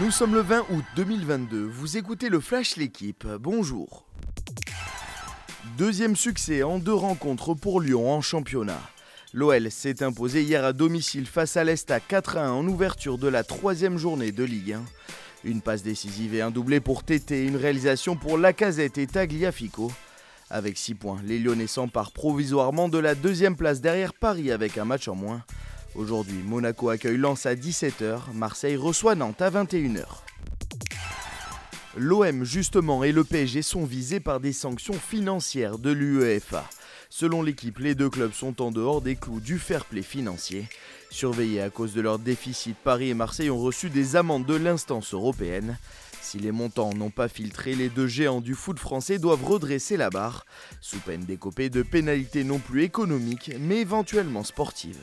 Nous sommes le 20 août 2022, vous écoutez le Flash L'équipe, bonjour. Deuxième succès en deux rencontres pour Lyon en championnat. L'OL s'est imposé hier à domicile face à l'Est à 4-1 en ouverture de la troisième journée de Ligue 1. Une passe décisive et un doublé pour Tété, une réalisation pour Lacazette et Tagliafico. Avec 6 points, les Lyonnais s'emparent provisoirement de la deuxième place derrière Paris avec un match en moins. Aujourd'hui, Monaco accueille Lens à 17h, Marseille reçoit Nantes à 21h. L'OM justement et le PSG sont visés par des sanctions financières de l'UEFA. Selon l'équipe, les deux clubs sont en dehors des clous du fair play financier. Surveillés à cause de leur déficit, Paris et Marseille ont reçu des amendes de l'instance européenne. Si les montants n'ont pas filtré, les deux géants du foot français doivent redresser la barre, sous peine d'écoper de pénalités non plus économiques, mais éventuellement sportives.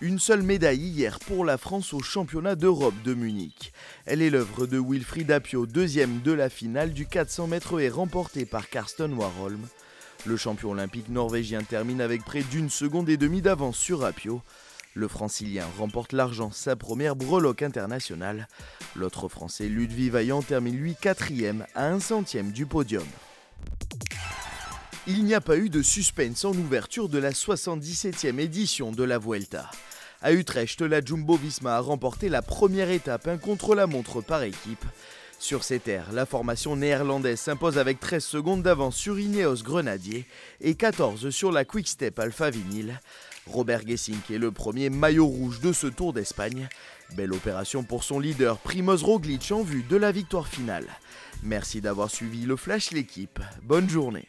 Une seule médaille hier pour la France au championnat d'Europe de Munich. Elle est l'œuvre de Wilfried Apio, deuxième de la finale du 400 mètres et remportée par Karsten Warholm. Le champion olympique norvégien termine avec près d'une seconde et demie d'avance sur Apio. Le francilien remporte l'argent, sa première breloque internationale. L'autre français, Ludwig Vaillant, termine lui quatrième à un centième du podium. Il n'y a pas eu de suspense en ouverture de la 77e édition de la Vuelta. À Utrecht, la Jumbo Visma a remporté la première étape, un contre-la-montre par équipe. Sur ces terres, la formation néerlandaise s'impose avec 13 secondes d'avance sur Ineos Grenadier et 14 sur la Quick-Step Alpha Vinyl. Robert Gessink est le premier maillot rouge de ce Tour d'Espagne. Belle opération pour son leader Primoz Roglic en vue de la victoire finale. Merci d'avoir suivi le Flash l'équipe. Bonne journée.